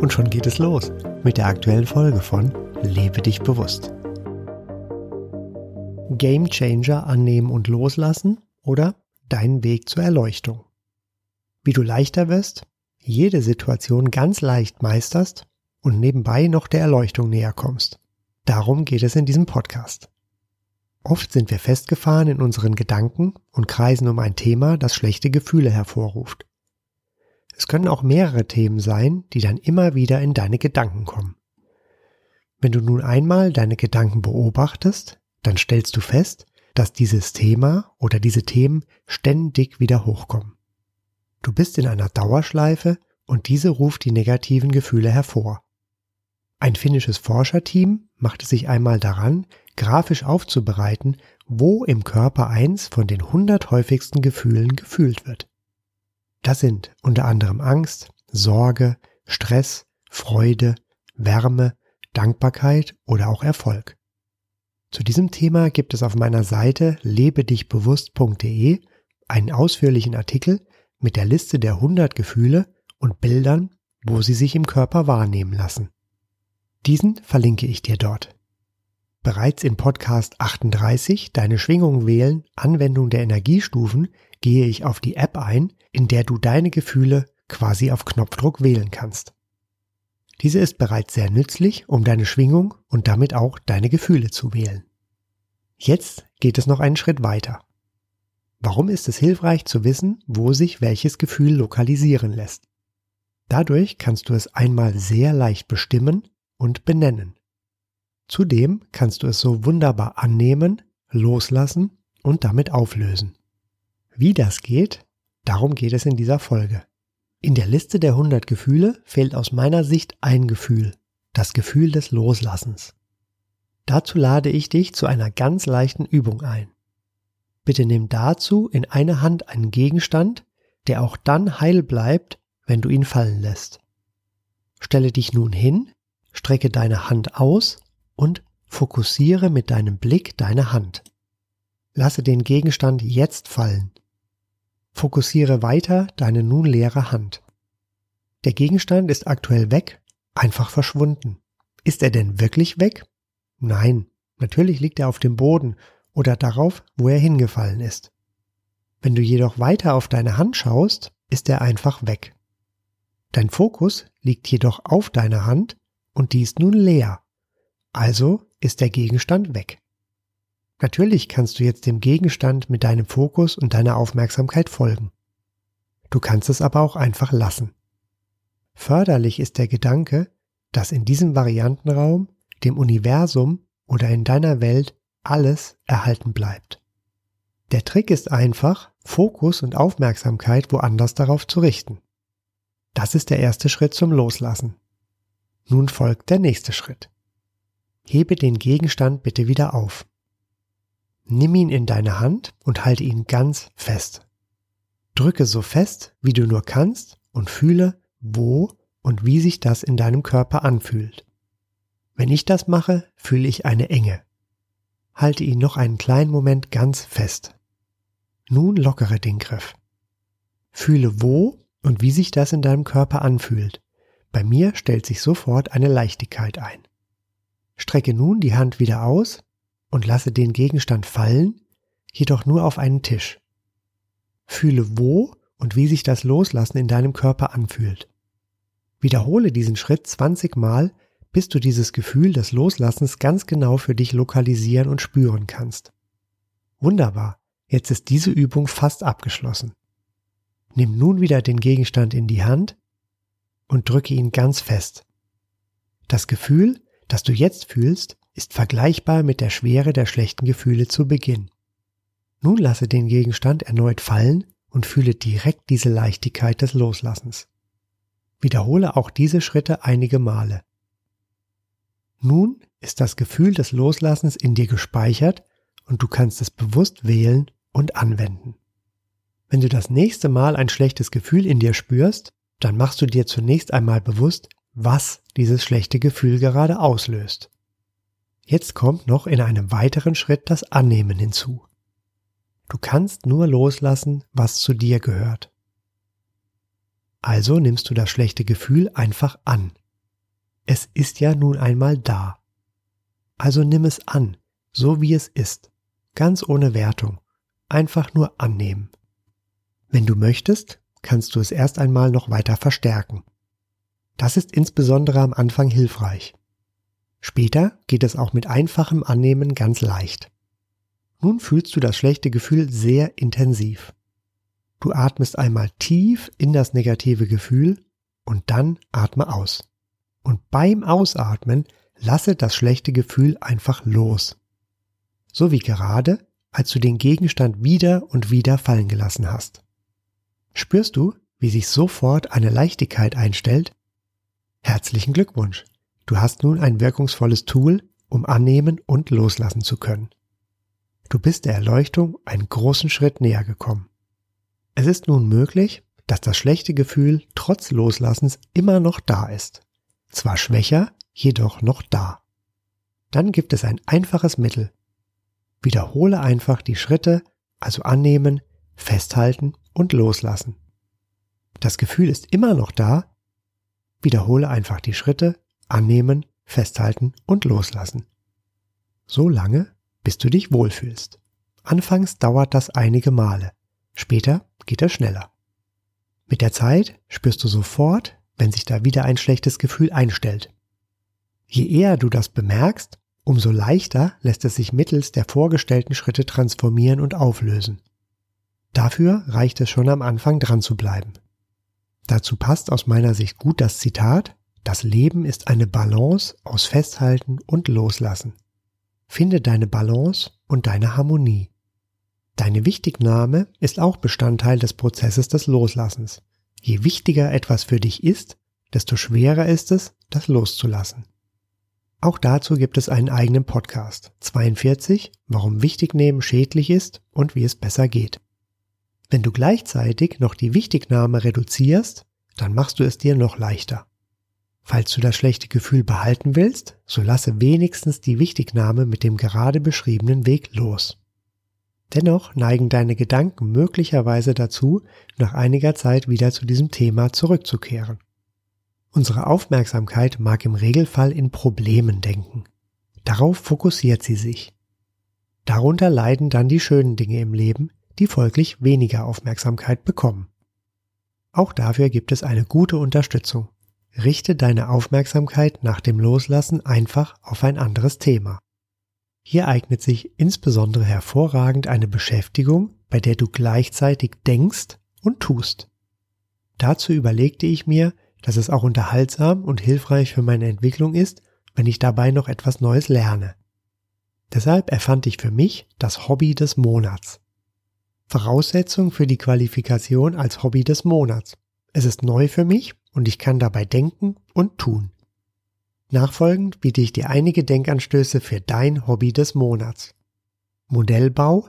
Und schon geht es los mit der aktuellen Folge von Lebe dich bewusst. Game Changer annehmen und loslassen oder dein Weg zur Erleuchtung. Wie du leichter wirst, jede Situation ganz leicht meisterst und nebenbei noch der Erleuchtung näher kommst. Darum geht es in diesem Podcast. Oft sind wir festgefahren in unseren Gedanken und kreisen um ein Thema, das schlechte Gefühle hervorruft. Es können auch mehrere Themen sein, die dann immer wieder in deine Gedanken kommen. Wenn du nun einmal deine Gedanken beobachtest, dann stellst du fest, dass dieses Thema oder diese Themen ständig wieder hochkommen. Du bist in einer Dauerschleife und diese ruft die negativen Gefühle hervor. Ein finnisches Forscherteam machte sich einmal daran, grafisch aufzubereiten, wo im Körper eins von den 100 häufigsten Gefühlen gefühlt wird. Das sind unter anderem Angst, Sorge, Stress, Freude, Wärme, Dankbarkeit oder auch Erfolg. Zu diesem Thema gibt es auf meiner Seite lebedichbewusst.de einen ausführlichen Artikel mit der Liste der 100 Gefühle und Bildern, wo sie sich im Körper wahrnehmen lassen. Diesen verlinke ich dir dort. Bereits in Podcast 38 Deine Schwingung wählen, Anwendung der Energiestufen gehe ich auf die App ein, in der du deine Gefühle quasi auf Knopfdruck wählen kannst. Diese ist bereits sehr nützlich, um deine Schwingung und damit auch deine Gefühle zu wählen. Jetzt geht es noch einen Schritt weiter. Warum ist es hilfreich zu wissen, wo sich welches Gefühl lokalisieren lässt? Dadurch kannst du es einmal sehr leicht bestimmen und benennen. Zudem kannst du es so wunderbar annehmen, loslassen und damit auflösen. Wie das geht, darum geht es in dieser Folge. In der Liste der 100 Gefühle fehlt aus meiner Sicht ein Gefühl, das Gefühl des Loslassens. Dazu lade ich dich zu einer ganz leichten Übung ein. Bitte nimm dazu in eine Hand einen Gegenstand, der auch dann heil bleibt, wenn du ihn fallen lässt. Stelle dich nun hin, strecke deine Hand aus und fokussiere mit deinem Blick deine Hand. Lasse den Gegenstand jetzt fallen. Fokussiere weiter deine nun leere Hand. Der Gegenstand ist aktuell weg, einfach verschwunden. Ist er denn wirklich weg? Nein, natürlich liegt er auf dem Boden oder darauf, wo er hingefallen ist. Wenn du jedoch weiter auf deine Hand schaust, ist er einfach weg. Dein Fokus liegt jedoch auf deiner Hand und die ist nun leer. Also ist der Gegenstand weg. Natürlich kannst du jetzt dem Gegenstand mit deinem Fokus und deiner Aufmerksamkeit folgen. Du kannst es aber auch einfach lassen. Förderlich ist der Gedanke, dass in diesem Variantenraum, dem Universum oder in deiner Welt alles erhalten bleibt. Der Trick ist einfach, Fokus und Aufmerksamkeit woanders darauf zu richten. Das ist der erste Schritt zum Loslassen. Nun folgt der nächste Schritt. Hebe den Gegenstand bitte wieder auf. Nimm ihn in deine Hand und halte ihn ganz fest. Drücke so fest, wie du nur kannst und fühle, wo und wie sich das in deinem Körper anfühlt. Wenn ich das mache, fühle ich eine Enge. Halte ihn noch einen kleinen Moment ganz fest. Nun lockere den Griff. Fühle, wo und wie sich das in deinem Körper anfühlt. Bei mir stellt sich sofort eine Leichtigkeit ein. Strecke nun die Hand wieder aus und lasse den Gegenstand fallen, jedoch nur auf einen Tisch. Fühle wo und wie sich das Loslassen in deinem Körper anfühlt. Wiederhole diesen Schritt 20 Mal, bis du dieses Gefühl des Loslassens ganz genau für dich lokalisieren und spüren kannst. Wunderbar, jetzt ist diese Übung fast abgeschlossen. Nimm nun wieder den Gegenstand in die Hand und drücke ihn ganz fest. Das Gefühl, das du jetzt fühlst, ist vergleichbar mit der Schwere der schlechten Gefühle zu Beginn. Nun lasse den Gegenstand erneut fallen und fühle direkt diese Leichtigkeit des Loslassens. Wiederhole auch diese Schritte einige Male. Nun ist das Gefühl des Loslassens in dir gespeichert und du kannst es bewusst wählen und anwenden. Wenn du das nächste Mal ein schlechtes Gefühl in dir spürst, dann machst du dir zunächst einmal bewusst, was dieses schlechte Gefühl gerade auslöst. Jetzt kommt noch in einem weiteren Schritt das Annehmen hinzu. Du kannst nur loslassen, was zu dir gehört. Also nimmst du das schlechte Gefühl einfach an. Es ist ja nun einmal da. Also nimm es an, so wie es ist, ganz ohne Wertung, einfach nur annehmen. Wenn du möchtest, kannst du es erst einmal noch weiter verstärken. Das ist insbesondere am Anfang hilfreich. Später geht es auch mit einfachem Annehmen ganz leicht. Nun fühlst du das schlechte Gefühl sehr intensiv. Du atmest einmal tief in das negative Gefühl und dann atme aus. Und beim Ausatmen lasse das schlechte Gefühl einfach los. So wie gerade, als du den Gegenstand wieder und wieder fallen gelassen hast. Spürst du, wie sich sofort eine Leichtigkeit einstellt? Herzlichen Glückwunsch! Du hast nun ein wirkungsvolles Tool, um annehmen und loslassen zu können. Du bist der Erleuchtung einen großen Schritt näher gekommen. Es ist nun möglich, dass das schlechte Gefühl trotz Loslassens immer noch da ist. Zwar schwächer, jedoch noch da. Dann gibt es ein einfaches Mittel. Wiederhole einfach die Schritte, also annehmen, festhalten und loslassen. Das Gefühl ist immer noch da. Wiederhole einfach die Schritte, annehmen, festhalten und loslassen. So lange, bis du dich wohlfühlst. Anfangs dauert das einige Male, später geht es schneller. Mit der Zeit spürst du sofort, wenn sich da wieder ein schlechtes Gefühl einstellt. Je eher du das bemerkst, umso leichter lässt es sich mittels der vorgestellten Schritte transformieren und auflösen. Dafür reicht es schon am Anfang dran zu bleiben. Dazu passt aus meiner Sicht gut das Zitat, das Leben ist eine Balance aus Festhalten und Loslassen. Finde deine Balance und deine Harmonie. Deine Wichtignahme ist auch Bestandteil des Prozesses des Loslassens. Je wichtiger etwas für dich ist, desto schwerer ist es, das loszulassen. Auch dazu gibt es einen eigenen Podcast. 42, warum Wichtignehmen schädlich ist und wie es besser geht. Wenn du gleichzeitig noch die Wichtignahme reduzierst, dann machst du es dir noch leichter. Falls du das schlechte Gefühl behalten willst, so lasse wenigstens die Wichtignahme mit dem gerade beschriebenen Weg los. Dennoch neigen deine Gedanken möglicherweise dazu, nach einiger Zeit wieder zu diesem Thema zurückzukehren. Unsere Aufmerksamkeit mag im Regelfall in Problemen denken. Darauf fokussiert sie sich. Darunter leiden dann die schönen Dinge im Leben, die folglich weniger Aufmerksamkeit bekommen. Auch dafür gibt es eine gute Unterstützung. Richte deine Aufmerksamkeit nach dem Loslassen einfach auf ein anderes Thema. Hier eignet sich insbesondere hervorragend eine Beschäftigung, bei der du gleichzeitig denkst und tust. Dazu überlegte ich mir, dass es auch unterhaltsam und hilfreich für meine Entwicklung ist, wenn ich dabei noch etwas Neues lerne. Deshalb erfand ich für mich das Hobby des Monats. Voraussetzung für die Qualifikation als Hobby des Monats. Es ist neu für mich und ich kann dabei denken und tun. Nachfolgend biete ich dir einige Denkanstöße für dein Hobby des Monats. Modellbau,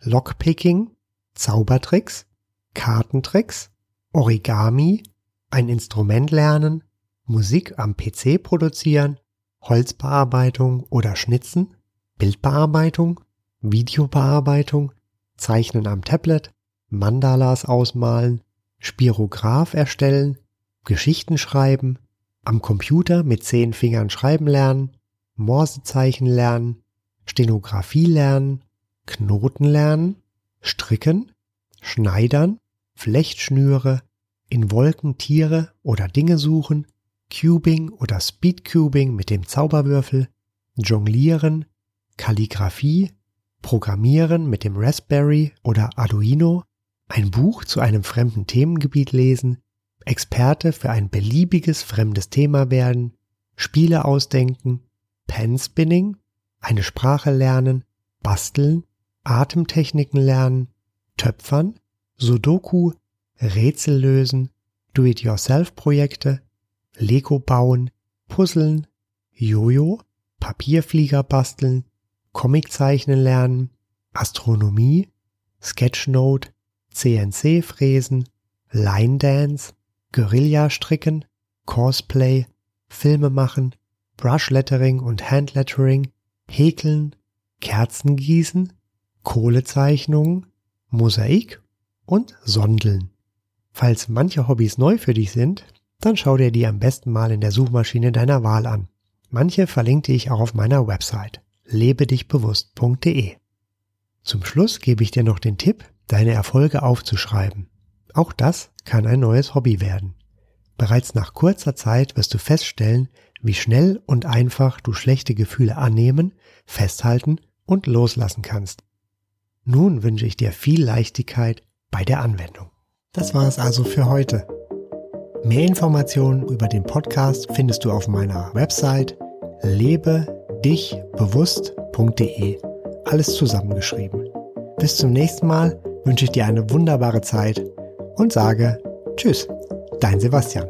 Lockpicking, Zaubertricks, Kartentricks, Origami, ein Instrument lernen, Musik am PC produzieren, Holzbearbeitung oder Schnitzen, Bildbearbeitung, Videobearbeitung, Zeichnen am Tablet, Mandalas ausmalen, Spirograph erstellen, Geschichten schreiben, am Computer mit zehn Fingern schreiben lernen, Morsezeichen lernen, Stenografie lernen, Knoten lernen, stricken, schneidern, Flechtschnüre, in Wolken Tiere oder Dinge suchen, Cubing oder Speedcubing mit dem Zauberwürfel, Jonglieren, Kalligraphie, Programmieren mit dem Raspberry oder Arduino, ein Buch zu einem fremden Themengebiet lesen, Experte für ein beliebiges fremdes Thema werden, Spiele ausdenken, Penspinning, eine Sprache lernen, basteln, Atemtechniken lernen, Töpfern, Sudoku, Rätsel lösen, Do-it-yourself-Projekte, Lego bauen, Puzzeln, Jojo, Papierflieger basteln, Comic zeichnen lernen, Astronomie, Sketchnote, CNC fräsen, Line Dance, Guerilla stricken, Cosplay, Filme machen, Brushlettering und Handlettering, Häkeln, Kerzen gießen, Kohlezeichnungen, Mosaik und Sondeln. Falls manche Hobbys neu für dich sind, dann schau dir die am besten mal in der Suchmaschine deiner Wahl an. Manche verlinke ich auch auf meiner Website lebedichbewusst.de. Zum Schluss gebe ich dir noch den Tipp, deine Erfolge aufzuschreiben. Auch das kann ein neues Hobby werden. Bereits nach kurzer Zeit wirst du feststellen, wie schnell und einfach du schlechte Gefühle annehmen, festhalten und loslassen kannst. Nun wünsche ich dir viel Leichtigkeit bei der Anwendung. Das war es also für heute. Mehr Informationen über den Podcast findest du auf meiner Website lebedichbewusst.de. Alles zusammengeschrieben. Bis zum nächsten Mal wünsche ich dir eine wunderbare Zeit und sage Tschüss, dein Sebastian.